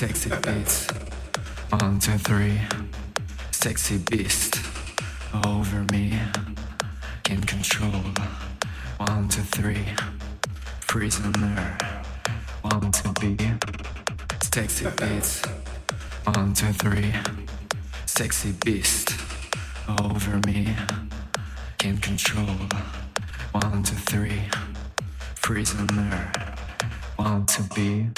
Sexy beats. One, two, three. Sexy beast. Over me. Can control. One, two, three. Prisoner. Want to be. Sexy beats. One, two, three. Sexy beast. Over me. Can control. One, two, three. Prisoner. Want to be.